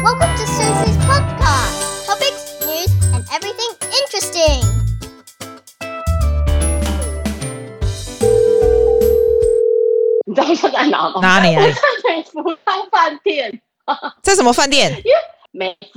Welcome to Susie's podcast. Topics, news, and everything interesting. 你知道这在哪吗？哪里啊我在美福康饭店。在什么饭店？美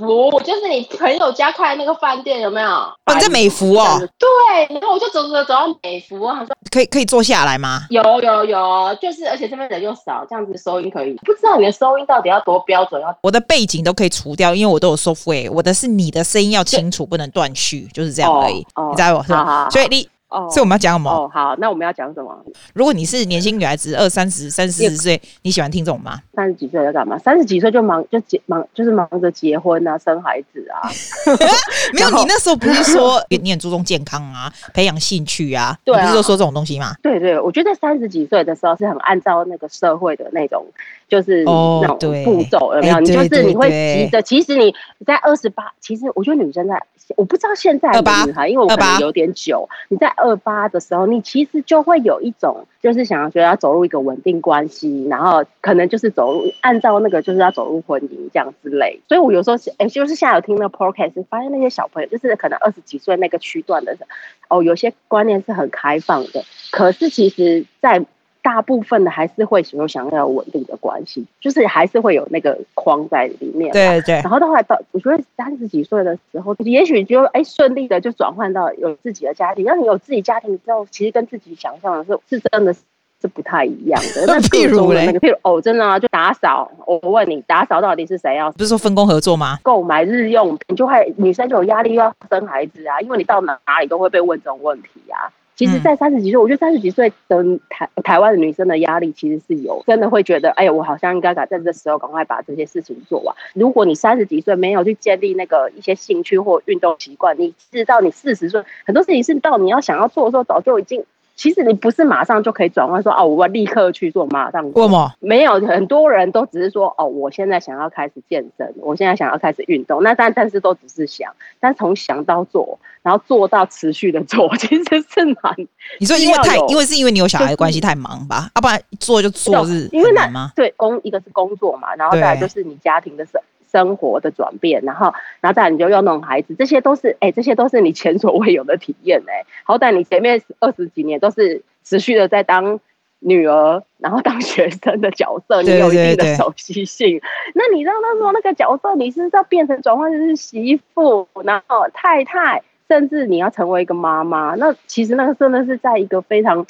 福就是你朋友家开的那个饭店，有没有？哦，你在美福哦。对，然后我就走走走到美福，我想说可以可以坐下来吗？有有有，就是而且这边人又少，这样子收音可以。不知道你的收音到底要多标准？要我的背景都可以除掉，因为我都有 software。我的是你的声音要清楚，不能断续，就是这样而已。你知道我是所以你。哦，所以我们要讲什么？哦，好，那我们要讲什么？如果你是年轻女孩子，二三十、三四十岁，你喜欢听这种吗？三十几岁要干嘛？三十几岁就忙就结忙就是忙着结婚啊，生孩子啊。没有，你那时候不是说 你很注重健康啊，培养兴趣啊？对啊你不是都说这种东西吗？对对，我觉得三十几岁的时候是很按照那个社会的那种，就是哦那种步骤，有没有？哎你就是你会急着，其实你在二十八，其实我觉得女生在，我不知道现在的女孩，因为我可能有点久，你在二八的时候，你其实就会有一种，就是想要觉得要走入一个稳定关系，然后可能就是走入按照那个就是要走入婚姻这样之类。所以我有时候是，哎，就是现在有听那个 podcast，发现那些小朋友就是可能二十几岁那个区段的人，哦，有些观念是很开放的，可是其实，在大部分的还是会有想要有稳定的关系，就是还是会有那个框在里面。对对然后到后来到，我觉得三十几岁的时候，也许就哎顺利的就转换到有自己的家庭。让你有自己家庭之后，其实跟自己想象的是是真的是不太一样的。那 譬如嘞那个，譬如哦，真的啊，就打扫。我问你，打扫到底是谁要不是说分工合作吗？购买日用品，就会女生就有压力，又要生孩子啊，因为你到哪哪里都会被问这种问题啊。其实，在三十几岁，我觉得三十几岁的台台湾的女生的压力其实是有，真的会觉得，哎呀，我好像应该赶在这时候赶快把这些事情做完。如果你三十几岁没有去建立那个一些兴趣或运动习惯，你直到你四十岁，很多事情是到你要想要做的时候，早就已经。其实你不是马上就可以转换说哦，我立刻去做，马上做。为什么？没有，很多人都只是说哦，我现在想要开始健身，我现在想要开始运动。那但但是都只是想，但从想到做，然后做到持续的做，其实是蛮。你说因为太因为是因为你有小孩的关系太忙吧？要不然做就做是因为那？对工一个是工作嘛，然后再来就是你家庭的生生活的转变，然后然后再来你就要弄孩子，这些都是哎，这些都是你前所未有的体验哎。好歹你前面二十几年都是持续的在当女儿，然后当学生的角色，你有一定的熟悉性。那你让他说那个角色，你是要变成转换成是媳妇，然后太太，甚至你要成为一个妈妈。那其实那个真的是在一个非常。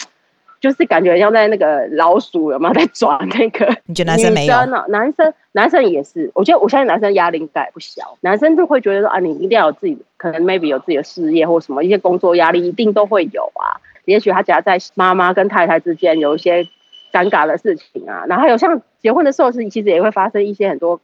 就是感觉像在那个老鼠有没有在抓那个？你觉得男生没有？男生男生也是，我觉得我相信男生压力应该不小。男生就会觉得说啊，你一定要有自己，可能 maybe 有自己的事业或什么一些工作压力，一定都会有啊。也许他夹在妈妈跟太太之间有一些尴尬的事情啊，然后还有像结婚的时候是其实也会发生一些很多，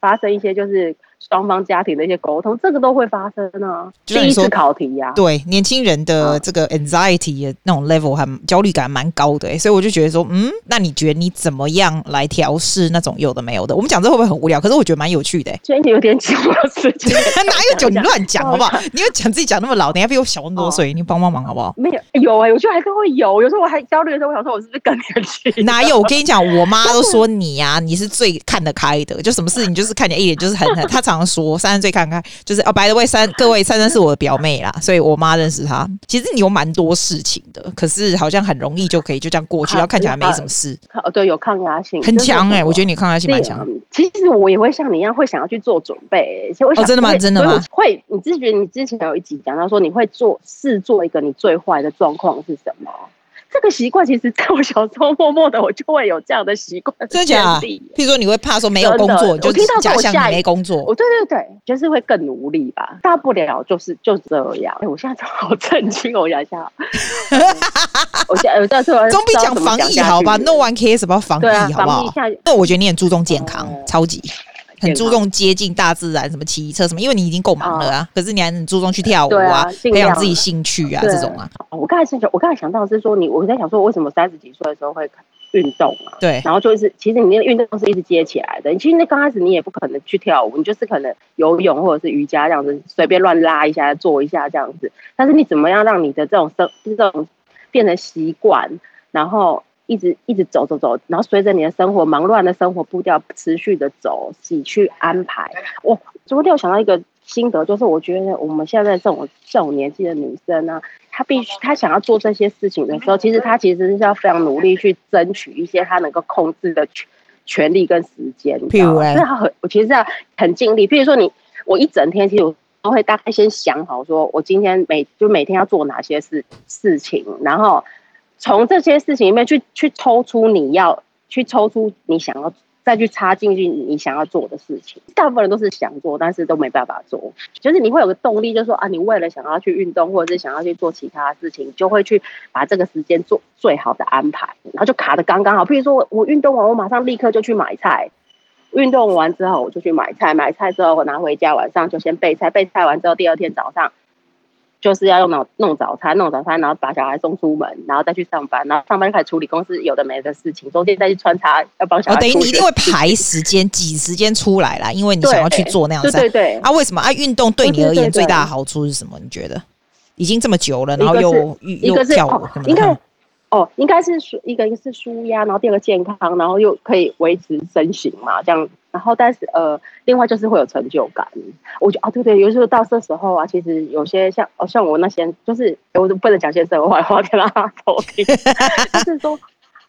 发生一些就是。双方家庭的一些沟通，这个都会发生啊。第一次考题呀、啊，对年轻人的这个 anxiety 的那种 level 还焦虑感蛮高的、欸，所以我就觉得说，嗯，那你觉得你怎么样来调试那种有的没有的？我们讲这会不会很无聊？可是我觉得蛮有趣的、欸。所以你有点久了时间，哪有久？你乱讲好不好？你又讲自己讲那么老，你还比我小那么多岁，你帮帮忙好不好？没有，有哎、欸，我觉得还是会有。有时候我还焦虑的时候，我想说，我是不是更年轻？哪有？我跟你讲，我妈都说你呀、啊，你是最看得开的，就什么事情就是看起来一眼就是很很。她常常说三十岁。看看，就是哦，by the way，三各位珊珊是我的表妹啦，所以我妈认识她。其实你有蛮多事情的，可是好像很容易就可以就这样过去，然后看起来没什么事。哦，对，有抗压性，很强哎、欸，我觉得你抗压性蛮强。其实我也会像你一样，会想要去做准备、欸。其实我想、哦，真的吗？真的吗？会，你之前你之前有一集讲到说，你会做试做一个你最坏的状况是什么？这个习惯其实在我小时候默默的，我就会有这样的习惯。真的假的？譬如说，你会怕说没有工作，就听到假想你没工作。我对对对，就是会更努力吧。大不了就是就这样。哎，我现在好震惊，我想一下。我现在我在说，总比讲防疫好吧？No one cares about 防疫，好不好？那我觉得你很注重健康，超级。很注重接近大自然，什么骑车什么，因为你已经够忙了啊。可是你还很注重去跳舞啊，培养自己兴趣啊，这种啊。我刚才是我刚才想到的是说，你我在想说，为什么三十几岁的时候会运动啊？对，然后就是其实你那个运动是一直接起来的。其实那刚开始你也不可能去跳舞，你就是可能游泳或者是瑜伽这样子，随便乱拉一下做一下这样子。但是你怎么样让你的这种生这种变成习惯，然后一直一直走走走，然后随着你的生活忙乱的生活步调持续的走，自己去安排。我昨天我想到一个心得，就是我觉得我们现在这种这种年纪的女生呢、啊，她必须她想要做这些事情的时候，其实她其实是要非常努力去争取一些她能够控制的权权利跟时间。譬如，是她很我其实是要很尽力。譬如说你我一整天，其实我都会大概先想好，说我今天每就每天要做哪些事事情，然后。从这些事情里面去去抽出你要去抽出你想要再去插进去你想要做的事情，大部分人都是想做，但是都没办法做。就是你会有个动力，就是说啊，你为了想要去运动，或者是想要去做其他事情，就会去把这个时间做最好的安排，然后就卡的刚刚好。譬如说我我运动完，我马上立刻就去买菜，运动完之后我就去买菜，买菜之后我拿回家，晚上就先备菜，备菜完之后第二天早上。就是要用脑弄早餐，弄早餐，然后把小孩送出门，然后再去上班，然后上班就开始处理公司有的没的事情，中间再去穿插要帮小孩。哦，等于你一定会排时间挤时间出来啦，因为你想要去做那样的事。对对对。啊，为什么啊？运动对你而言最大的好处是什么？你觉得？已经这么久了，然后又又跳舞，应该哦，应该是一个一个是舒压，然后第二个健康，然后又可以维持身形嘛，这样。然后，但是呃，另外就是会有成就感。我觉得啊，对对，有时候到这时候啊，其实有些像哦，像我那些，就是我都不能讲些什么坏话给他偷听，就是说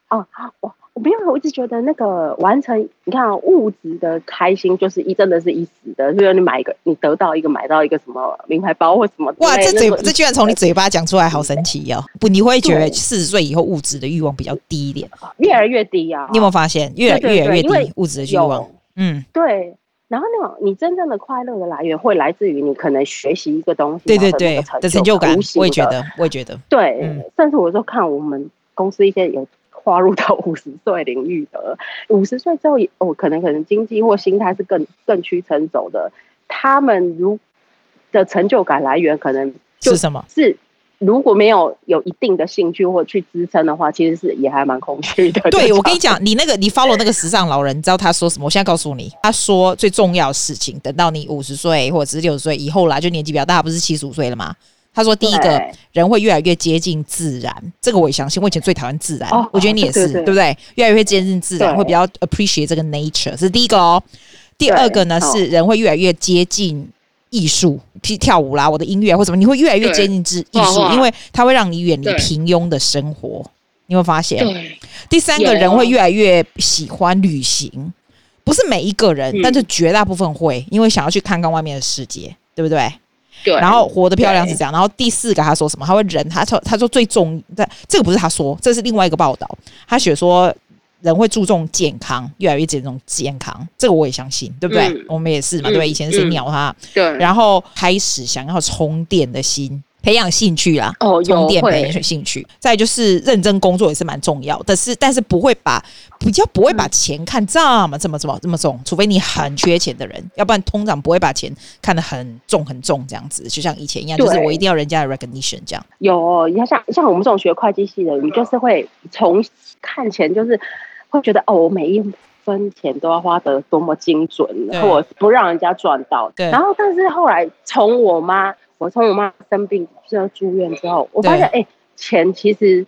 啊，我我没有，我一直觉得那个完成，你看啊物质的开心就是一真的是一时的，就是你买一个，你得到一个，买到一个什么名牌包或什么，哇，这嘴这居然从你嘴巴讲出来，好神奇哦！不，你会觉得四十岁以后物质的欲望比较低一点，越来越低啊？你有没有发现越来越来越低物质的欲望？嗯，对，然后那种你真正的快乐的来源会来自于你可能学习一个东西，对对对的成就感，我也觉得，我也觉得，对，嗯、甚至我说看我们公司一些有跨入到五十岁领域的，五十岁之后也哦，可能可能经济或心态是更更趋成熟的，他们如的成就感来源可能是什么？是。如果没有有一定的兴趣或去支撑的话，其实是也还蛮空虚的。对，我跟你讲，你那个你 follow 那个时尚老人，你知道他说什么？我现在告诉你，他说最重要的事情，等到你五十岁或者是六十岁以后啦，就年纪比较大，不是七十五岁了吗？他说第一个人会越来越接近自然，这个我也相信。我以前最讨厌自然，哦、我觉得你也是，对，对，对，对不对？越来越接近自然，会比较 appreciate 这个 nature，这是第一个哦。第二个呢是人会越来越接近。艺术，跳跳舞啦，我的音乐或什么，你会越来越接近之艺术，因为它会让你远离平庸的生活。你会发现，第三个人会越来越喜欢旅行，不是每一个人，但是绝大部分会，因为想要去看看外面的世界，对不对？对。然后活得漂亮是这样。然后第四个他说什么？他会人，他说他说最重，这这个不是他说，这是另外一个报道，他写说。人会注重健康，越来越注重健康，这个我也相信，对不对？嗯、我们也是嘛，嗯、对不对？以前是鸟哈，对，然后开始想要充电的心，培养兴趣啦，哦，充电培养兴趣。再就是认真工作也是蛮重要的，是，但是不会把比较不会把钱看这么这么这么这么重，除非你很缺钱的人，要不然通常不会把钱看得很重很重这样子。就像以前一样，就是我一定要人家的 recognition 这样。有，你看像像我们这种学会计系的，你就是会从看钱就是。会觉得哦，我每一分钱都要花得多么精准，或不让人家赚到。对。然后，但是后来从我妈，我从我妈生病需要住院之后，我发现哎、欸，钱其实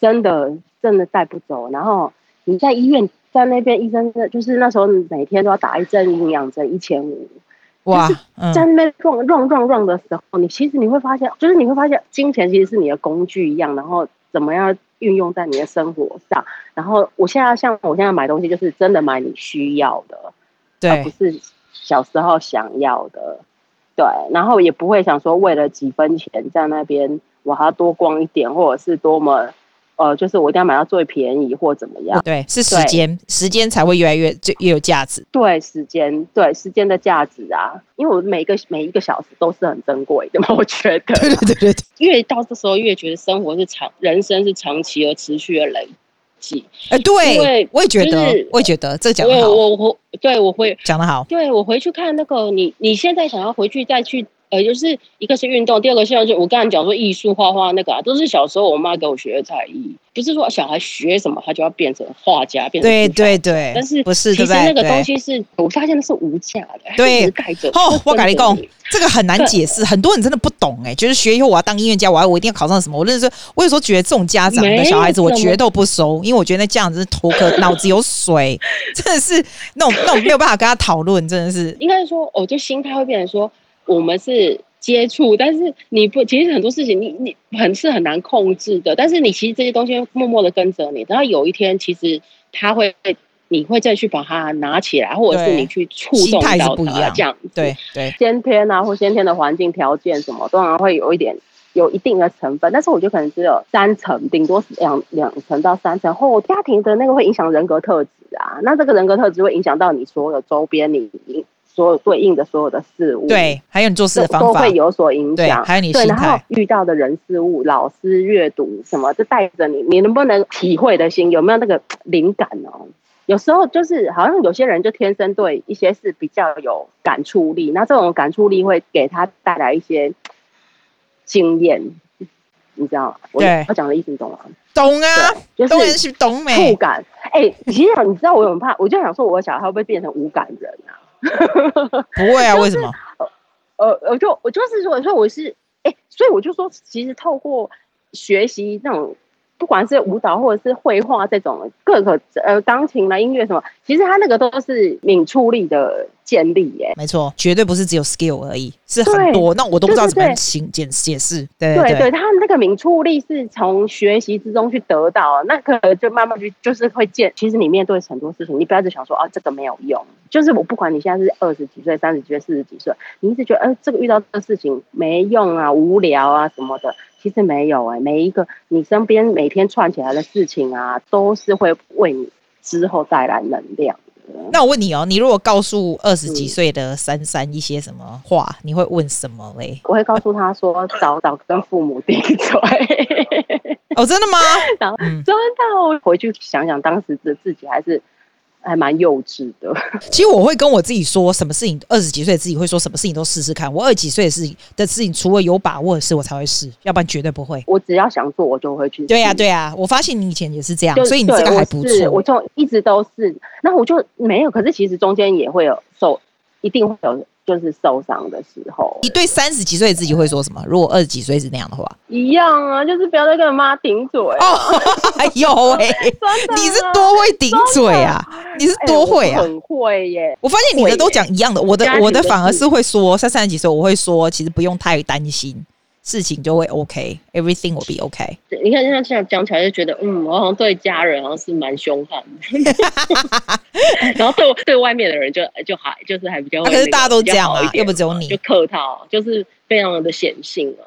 真的真的带不走。然后你在医院，在那边医生就是那时候每天都要打一针营养针，一千五。哇！在那边撞撞撞撞的时候，你其实你会发现，就是你会发现金钱其实是你的工具一样，然后怎么样？运用在你的生活上，然后我现在像我现在买东西，就是真的买你需要的，对，而不是小时候想要的，对，然后也不会想说为了几分钱在那边我还要多逛一点，或者是多么。呃，就是我一定要买到最便宜或怎么样？对，是时间，时间才会越来越就越有价值。对，时间，对时间的价值啊，因为我每一个每一个小时都是很珍贵的嘛，我觉得。对对对对，越到这时候越觉得生活是长，人生是长期而持续的累积。哎、欸，对，因为我也觉得，就是、我也觉得这讲的好。我我对我会讲的好。对我回去看那个你，你现在想要回去再去呃，就是一个是运动，第二个像就我刚才讲说艺术画画那个啊，都是小时候我妈给我学的才艺，不是说小孩学什么他就要变成画家，变成对对对，但是不是其实那个东西是我发现那是无价的，对，带着哦，我跟你讲，这个很难解释，很多人真的不懂哎，就是学以后我要当音乐家，我要我一定要考上什么，我认识我有时候觉得这种家长的小孩子我绝对不收，因为我觉得那家长真是头壳脑子有水，真的是那种那种没有办法跟他讨论，真的是应该说，我，就心态会变成说我们是。接触，但是你不，其实很多事情你你很是很难控制的。但是你其实这些东西默默的跟着你，然后有一天其实他会，你会再去把它拿起来，或者是你去触动到它这样子。对对，先天啊，或先天的环境条件什么，当然会有一点有一定的成分，但是我觉得可能只有三成，顶多两两成到三成。后家庭的那个会影响人格特质啊，那这个人格特质会影响到你所有周边你。所有对应的所有的事物，对，还有你做事的方法都会有所影响。还有你对，然后遇到的人事物、老师、阅读什么，就带着你，你能不能体会的心，有没有那个灵感哦？有时候就是好像有些人就天生对一些事比较有感触力，那这种感触力会给他带来一些经验，你知道？对，我讲的意思你懂吗？懂啊，就是懂没？触感。哎、欸，其实你知道我很怕，我就想说，我的小孩会不会变成无感人啊？不会啊，为什么？呃呃，就我就是说，说我是哎、欸，所以我就说，其实透过学习那种。不管是舞蹈或者是绘画这种各个呃钢琴啦音乐什么，其实它那个都是敏触力的建立耶。没错，绝对不是只有 skill 而已，是很多。那我都不知道怎么形解解释。对对对，他那个敏触力是从学习之中去得到，那个就慢慢去就是会建。其实你面对很多事情，你不要只想说啊这个没有用，就是我不管你现在是二十几岁、三十几岁、四十几岁，你一直觉得呃这个遇到这个事情没用啊、无聊啊什么的。其实没有哎、欸，每一个你身边每天串起来的事情啊，都是会为你之后带来能量的。那我问你哦，你如果告诉二十几岁的珊珊一些什么话，嗯、你会问什么嘞？我会告诉他说，早早跟父母顶嘴。哦，真的吗？然后真的，我回去想想，当时的自己还是。还蛮幼稚的。其实我会跟我自己说，什么事情二十几岁自己会说什么事情都试试看。我二十几岁的事情的事情，除了有把握的事，我才会试，要不然绝对不会。我只要想做，我就会去。对呀、啊，对呀、啊。我发现你以前也是这样，所以你这个还不错。我就一直都是，那我就没有。可是其实中间也会有受，一定会有。就是受伤的时候，你对三十几岁的自己会说什么？如果二十几岁是那样的话，一样啊，就是不要再跟妈顶嘴、哎呦喂，你是多会顶嘴啊？你是多会啊？很会耶！我发现你的都讲一样的，我的我的反而是会说，像三十几岁我会说，其实不用太担心。事情就会 OK，everything will be OK。你看，现在讲起来就觉得，嗯，我好像对家人好像是蛮凶悍的，然后对对外面的人就就还就是还比较、那个，可是大家都这样啊，又不只有你，就客套，就是。非常的显性啊，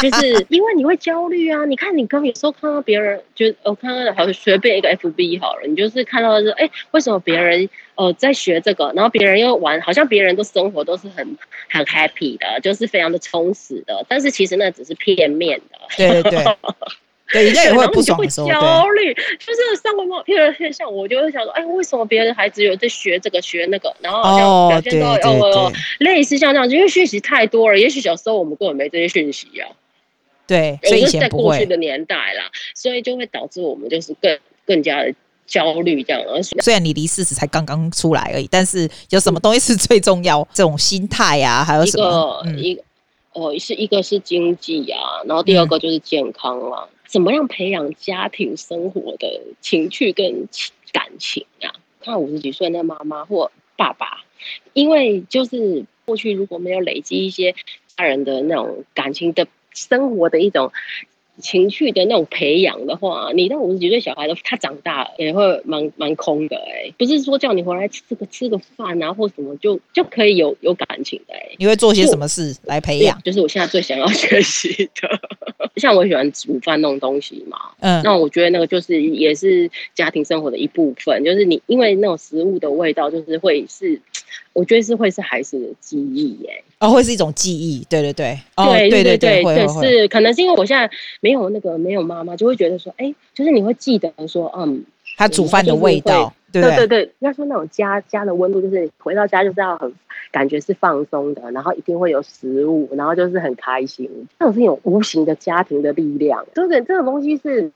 就是 因为你会焦虑啊。你看，你刚有时候看到别人，就我看到好像随便一个 FB 好了，你就是看到的是，哎，为什么别人呃在学这个，然后别人又玩，好像别人的生活都是很很 happy 的，就是非常的充实的，但是其实那只是片面的。对对对。对，人家也会不爽的时候，焦虑，就是上过某片现象，我就会想说，哎，为什么别的孩子有在学这个学那个，然后好像表现都有、哦哦、类似像这样，因为讯息太多了，也许小时候我们根本没这些讯息啊。对，所以在过去的年代啦，所以就会导致我们就是更更加的焦虑这样。虽然你离四十才刚刚出来而已，但是有什么东西是最重要？这种心态啊，还有什么？一个哦，是一个是经济啊，然后第二个就是健康啦。嗯怎么样培养家庭生活的情趣跟感情、啊？看五十几岁那妈妈或爸爸，因为就是过去如果没有累积一些家人的那种感情的生活的一种。情绪的那种培养的话，你到五十几岁小孩的他长大也会蛮蛮空的哎、欸，不是说叫你回来吃个吃个饭啊或什么就就可以有有感情的哎、欸。你会做些什么事来培养？就是我现在最想要学习的，像我喜欢煮饭那种东西嘛，嗯，那我觉得那个就是也是家庭生活的一部分，就是你因为那种食物的味道，就是会是。我觉得是会是孩子的记忆耶，哦，会是一种记忆，对对对，哦、对对对对对，是可能是因为我现在没有那个没有妈妈，就会觉得说，哎，就是你会记得说，嗯，他煮饭的味道，对对？对，要说那种家家的温度，就是回到家就是要很感觉是放松的，然后一定会有食物，然后就是很开心。这种是有无形的家庭的力量，这个这种东西是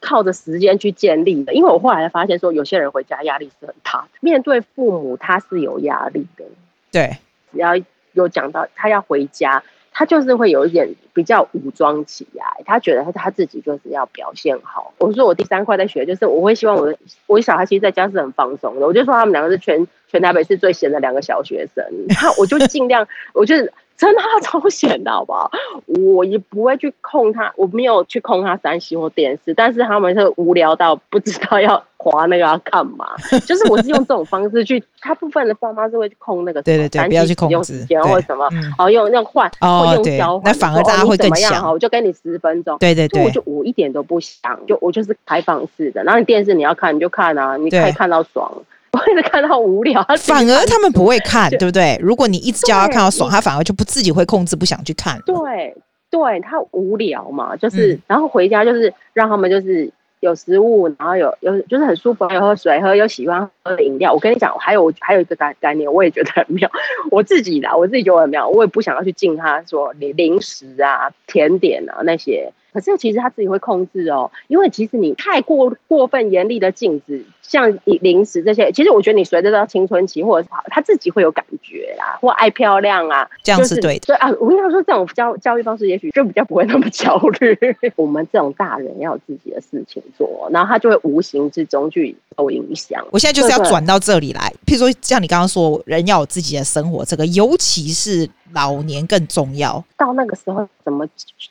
靠着时间去建立的。因为我后来发现说，有些人回家压力是很大的，面对父母他是有压力的。对，只要有讲到他要回家。他就是会有一点比较武装起来，他觉得他他自己就是要表现好。我说我第三块在学，就是我会希望我的我的小孩其实在家是很放松的。我就说他们两个是全全台北市最闲的两个小学生，然后我就尽量，我就。真的他超闲的好不好？我也不会去控他，我没有去控他三 C 或电视，但是他们是无聊到不知道要划那个要干嘛。就是我是用这种方式去，大部分的爸妈是会去控那个对对对，不要去控制，然后什么，哦用那换哦用交换，那反而大家会更想。我就给你十分钟，对对对，我就我一点都不想，就我就是开放式的。然后你电视你要看你就看啊，你可以看到爽。我一直看到无聊，反而他们不会看，对不对？如果你一直叫他看到爽，他反而就不自己会控制，不想去看。对，对他无聊嘛，就是、嗯、然后回家就是让他们就是有食物，然后有有就是很舒服，有喝水喝，有喜欢喝的饮料。我跟你讲，还有还有一个概概念，我也觉得很妙。我自己的，我自己觉得很妙，我也不想要去禁他说零零食啊、甜点啊那些。可是其实他自己会控制哦，因为其实你太过过分严厉的禁止，像零食这些，其实我觉得你随着到青春期或者是，他自己会有感觉啦，或爱漂亮啊，这样是对的。所以啊，我跟他说这种教教育方式，也许就比较不会那么焦虑。我们这种大人要有自己的事情做，然后他就会无形之中去受影响。我现在就是要转到这里来，譬如说像你刚刚说，人要有自己的生活，这个尤其是。老年更重要，到那个时候怎么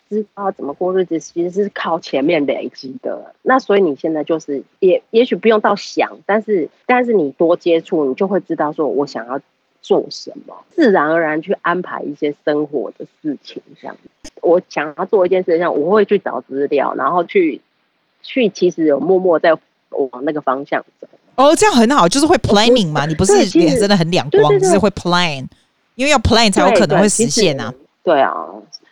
知道怎么过日子，其实是靠前面累积的。那所以你现在就是也也许不用到想，但是但是你多接触，你就会知道说我想要做什么，自然而然去安排一些生活的事情。这样，我想要做一件事情，我会去找资料，然后去去其实有默默在往那个方向走。哦，这样很好，就是会 planning 嘛，你不是脸真的很两光，只是会 plan。因为要 plan 才有可能会实现啊。对，对啊，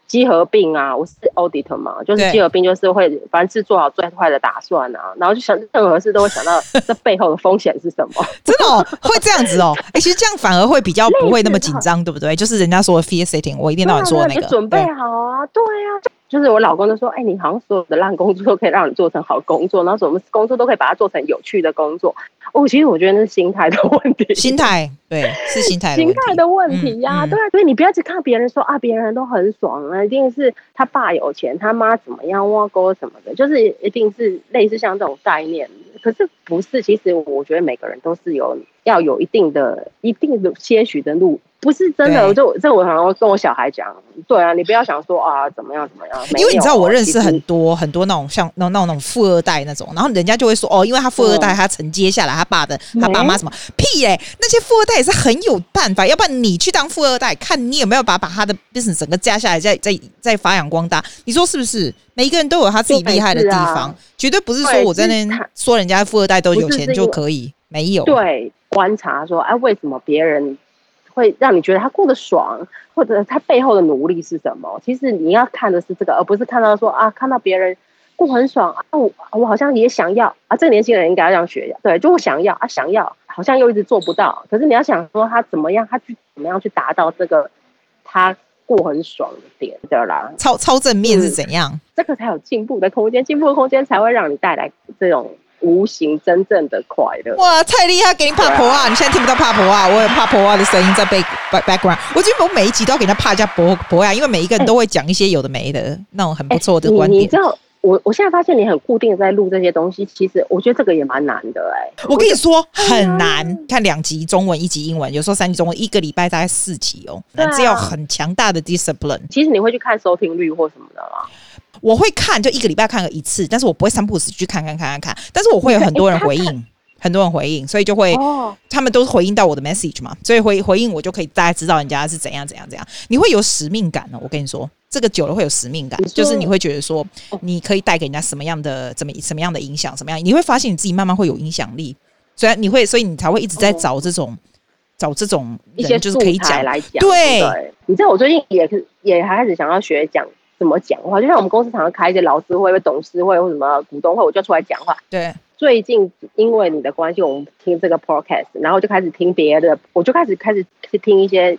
集合并啊，我是 auditor 嘛，就是集合并就是会凡事做好最坏的打算啊，然后就想任何事都会想到 这背后的风险是什么。真的哦，会这样子哦。哎、欸，其实这样反而会比较不会那么紧张，对不对？就是人家说的 fear setting，我一定到晚说的那个，啊准备好啊，对啊，就是我老公就说，哎、欸，你好像所有的烂工作都可以让你做成好工作，然后什么工作都可以把它做成有趣的工作。哦，其实我觉得那是心态的问题。心态，对，是心态。心态的问题呀、啊嗯嗯，对，所以你不要去看别人说啊，别人都很爽啊，一定是他爸有钱，他妈怎么样，挖沟什么的，就是一定是类似像这种概念。可是不是，其实我觉得每个人都是有要有一定的、一定的些许的路。不是真的，就这我常常跟我小孩讲，对啊，你不要想说啊怎么样怎么样，因为你知道我认识很多很多那种像那那种那种富二代那种，然后人家就会说哦，因为他富二代，他承接下来他爸的、嗯、他爸妈什么屁嘞、欸，那些富二代也是很有办法，要不然你去当富二代，看你有没有把把他的 business 整个加下来，再再再发扬光大，你说是不是？每一个人都有他自己厉害的地方，啊、绝对不是说我在那说人家富二代都有钱就可以，没有。对，观察说哎、啊，为什么别人？会让你觉得他过得爽，或者他背后的努力是什么？其实你要看的是这个，而不是看到说啊，看到别人过很爽啊，我我好像也想要啊。这个年轻人应该要这样学，对，就我想要啊，想要，好像又一直做不到。可是你要想说他怎么样，他去怎么样去达到这个他过很爽的点，对啦。超超正面是怎样？嗯，这个才有进步的空间，进步的空间才会让你带来这种。无形真正的快乐哇，太厉害！给你怕婆啊！你现在听不到怕婆啊，我有怕婆啊的声音在背 background。我觉得每一集都要给他怕一下婆婆啊，因为每一个人都会讲一些有的没的、欸、那种很不错的观点。你，你知道，我我现在发现你很固定在录这些东西，其实我觉得这个也蛮难的哎、欸。我跟你说很难，看两集中文，一集英文，有时候三集中文，一个礼拜大概四集哦，那这要很强大的 discipline。其实你会去看收听率或什么的吗？我会看，就一个礼拜看个一次，但是我不会三不五时去看看看看看。但是我会有很多人回应，很多人回应，所以就会，他们都是回应到我的 message 嘛，所以回回应我就可以大家知道人家是怎样怎样怎样。你会有使命感呢？我跟你说，这个久了会有使命感，就是你会觉得说，你可以带给人家什么样的、怎么什么样的影响，什么样，你会发现你自己慢慢会有影响力。虽然你会，所以你才会一直在找这种找这种一些就是可以讲来讲。对，你知道我最近也是也还开始想要学讲。怎么讲话？就像我们公司常常开一些劳资会、董事会或什么股东会，我就出来讲话。对，最近因为你的关系，我们听这个 podcast，然后就开始听别的，我就开始开始去听一些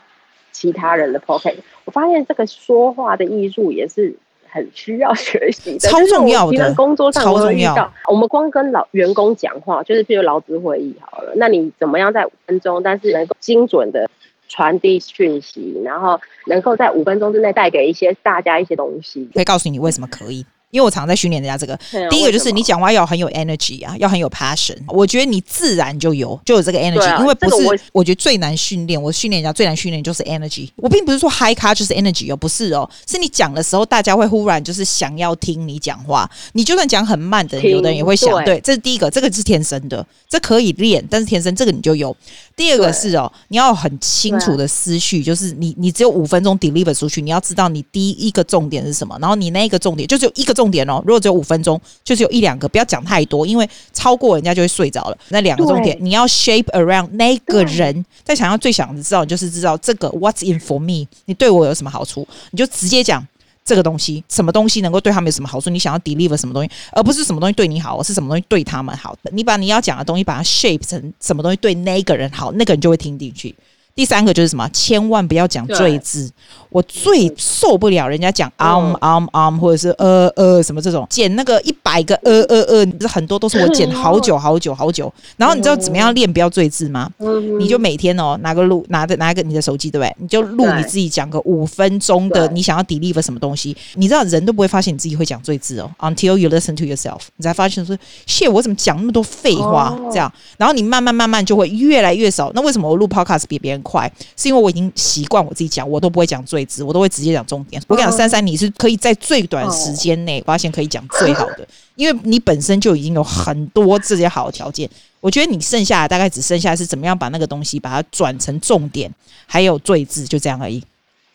其他人的 podcast。我发现这个说话的艺术也是很需要学习的，超重要的。工作上超重要。我们光跟老员工讲话，就是譬如劳资会议好了，那你怎么样在五分钟，但是能够精准的传递讯息，然后能够在五分钟之内带给一些大家一些东西，可以告诉你为什么可以。因为我常在训练人家这个，第一个就是你讲话要很有 energy 啊，要很有 passion。我觉得你自然就有就有这个 energy，因为不是我觉得最难训练，我训练人家最难训练就是 energy。我并不是说 high 咖就是 energy 哦，不是哦，是你讲的时候，大家会忽然就是想要听你讲话。你就算讲很慢的，有的人也会想。对，这是第一个，这个是天生的，这可以练，但是天生这个你就有。第二个是哦，你要很清楚的思绪，就是你你只有五分钟 deliver 出去，你要知道你第一个重点是什么，然后你那个重点就只有一个。重点哦，如果只有五分钟，就只有一两个，不要讲太多，因为超过人家就会睡着了。那两个重点，你要 shape around 那个人，在想要最想知道，就是知道这个 what's in for me，你对我有什么好处，你就直接讲这个东西，什么东西能够对他们有什么好处，你想要 deliver 什么东西，而不是什么东西对你好，是什么东西对他们好。你把你要讲的东西，把它 shape 成什么东西对那个人好，那个人就会听进去。第三个就是什么？千万不要讲赘字。我最受不了人家讲 um um um 或者是呃呃什么这种，剪那个一百个呃呃呃，很多都是我剪 好久好久好久。然后你知道怎么样练不要赘字吗？你就每天哦拿个录拿着拿个你的手机对不对？你就录你自己讲个五分钟的你想要 deliver 什么东西。你知道人都不会发现你自己会讲赘字哦，until you listen to yourself，你才发现说，shit，我怎么讲那么多废话这样？然后你慢慢慢慢就会越来越少。那为什么我录 podcast 比别人快？是因为我已经习惯我自己讲，我都不会讲最字，我都会直接讲重点。我跟你讲，珊珊，你是可以在最短时间内发现可以讲最好的，因为你本身就已经有很多这些好的条件。我觉得你剩下的大概只剩下是怎么样把那个东西把它转成重点，还有最字，就这样而已。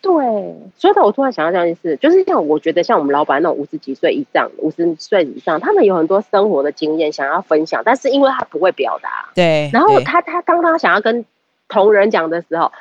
对，所以我突然想到这件事，就是像我觉得像我们老板那种五十几岁以上、五十岁以上，他们有很多生活的经验想要分享，但是因为他不会表达，对，然后他他刚刚想要跟。同人讲的时候，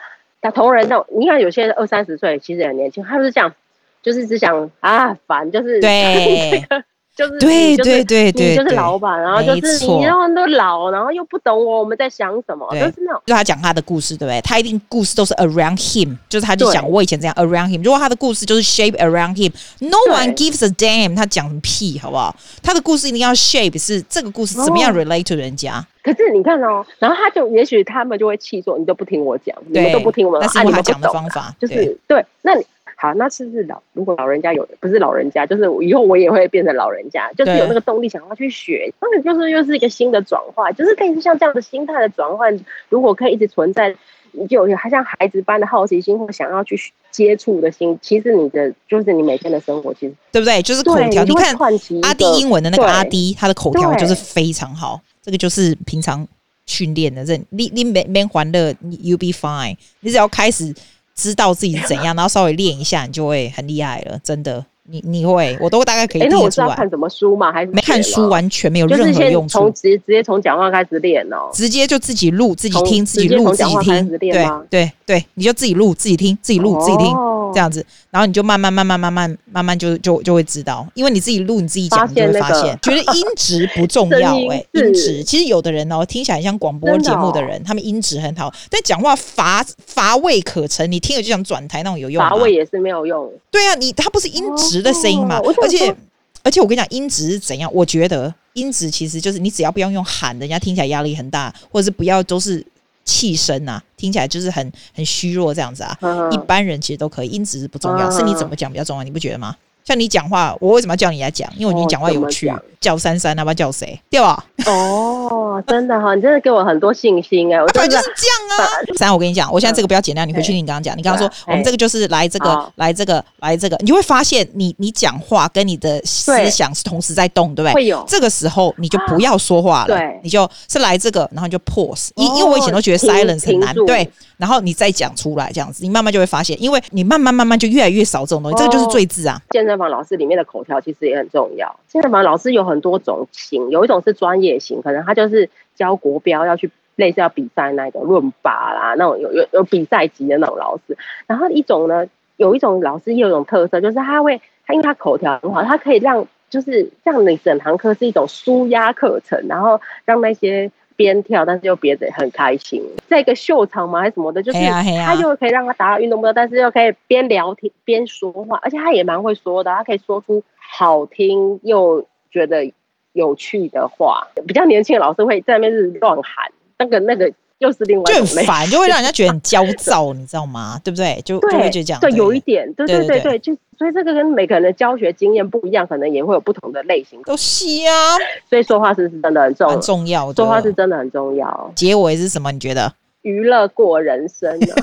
他同人那，你看有些二三十岁其实很年轻，他不是这样，就是只想啊烦，就是对。就是对对对对，就是老板，然后就是你然后都老，然后又不懂我们在想什么，就是那种。就他讲他的故事，对不对？他一定故事都是 around him，就是他就讲我以前这样 around him。如果他的故事就是 shape around him，no one gives a damn，他讲屁好不好？他的故事一定要 shape，是这个故事怎么样 relate to 人家？可是你看哦，然后他就也许他们就会气说，你都不听我讲，你们都不听我们，那是他讲的方法，就是对，那你。好，那是不是老？如果老人家有，不是老人家，就是以后我也会变成老人家，就是有那个动力想要去学，那你就是又是一个新的转换，就是类似像这样的心态的转换，如果可以一直存在，你就有还像孩子般的好奇心或想要去接触的心，其实你的就是你每天的生活，其实对不对？就是口条，你看阿迪英文的那个阿迪，他的口条就是非常好，这个就是平常训练的，这你你没没还的，你，you be fine，你只要开始。知道自己是怎样，然后稍微练一下，你就会很厉害了。真的，你你会，我都大概可以听得出来。欸、那我是要看什么书吗？还是没看书，完全没有任何用处。从直直接从讲话开始练哦，直接就自己录自己听，自己录自己听。对对对，你就自己录自己听，自己录自己听。哦这样子，然后你就慢慢慢慢慢慢慢慢就就就会知道，因为你自己录你自己讲，你就会发现，觉得音质不重要 哎、欸，音质其实有的人哦，听起来像广播节目的人，他们音质很好，但讲话乏乏味可陈，你听了就想转台那种有用吗？乏味也是没有用。对啊，你它不是音质的声音嘛？而且而且我跟你讲，音质是怎样？我觉得音质其实就是你只要不要用喊，人家听起来压力很大，或者是不要都是。气声啊，听起来就是很很虚弱这样子啊。嗯、一般人其实都可以，音质不重要，嗯、是你怎么讲比较重要，你不觉得吗？像你讲话，我为什么要叫你来讲？因为你讲话有趣。哦、叫珊珊，要不要叫谁？对吧？哦，真的哈，你真的给我很多信心哎、欸。我本来就是这样啊。三，我跟你讲，我现在这个不要剪掉，你回去听你刚刚讲。你刚刚说我们这个就是来这个来这个来这个，你就会发现你你讲话跟你的思想是同时在动，对不对？会有。这个时候你就不要说话了，对，你就是来这个，然后就 pause。因因为我以前都觉得 silence 很难，对。然后你再讲出来这样子，你慢慢就会发现，因为你慢慢慢慢就越来越少这种东西，这个就是最字啊。健身房老师里面的口条其实也很重要。健身房老师有很多种型，有一种是专业型，可能他就是教国标要去类似要比赛那种论把啦，那种有有有比赛级的那种老师。然后一种呢，有一种老师也有一种特色，就是他会他因为他口条很好，他可以让。就是让你整堂课是一种舒压课程，然后让那些边跳但是又憋得很开心，在一个秀场嘛还是什么的，就是他又可以让他达到运动目标，但是又可以边聊天边说话，而且他也蛮会说的，他可以说出好听又觉得有趣的话。比较年轻的老师会在那边是乱喊，那个那个。又是另外一种就很烦，就会让人家觉得很焦躁，你知道吗？对不对？就就会觉得这样，对，有一点，对对对对，就所以这个跟每个人的教学经验不一样，可能也会有不同的类型。都是啊，所以说话是真的很重要，很重要。说话是真的很重要。结尾是什么？你觉得？娱乐过人生了，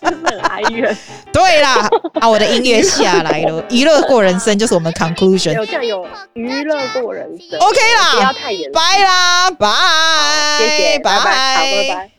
是不是很哀怨？对啦，啊，我的音乐下来了。娱乐过人生就是我们 conclusion。有这样有娱乐过人生，OK 啦，不要太严，拜啦，拜，谢谢，拜拜，好，拜拜。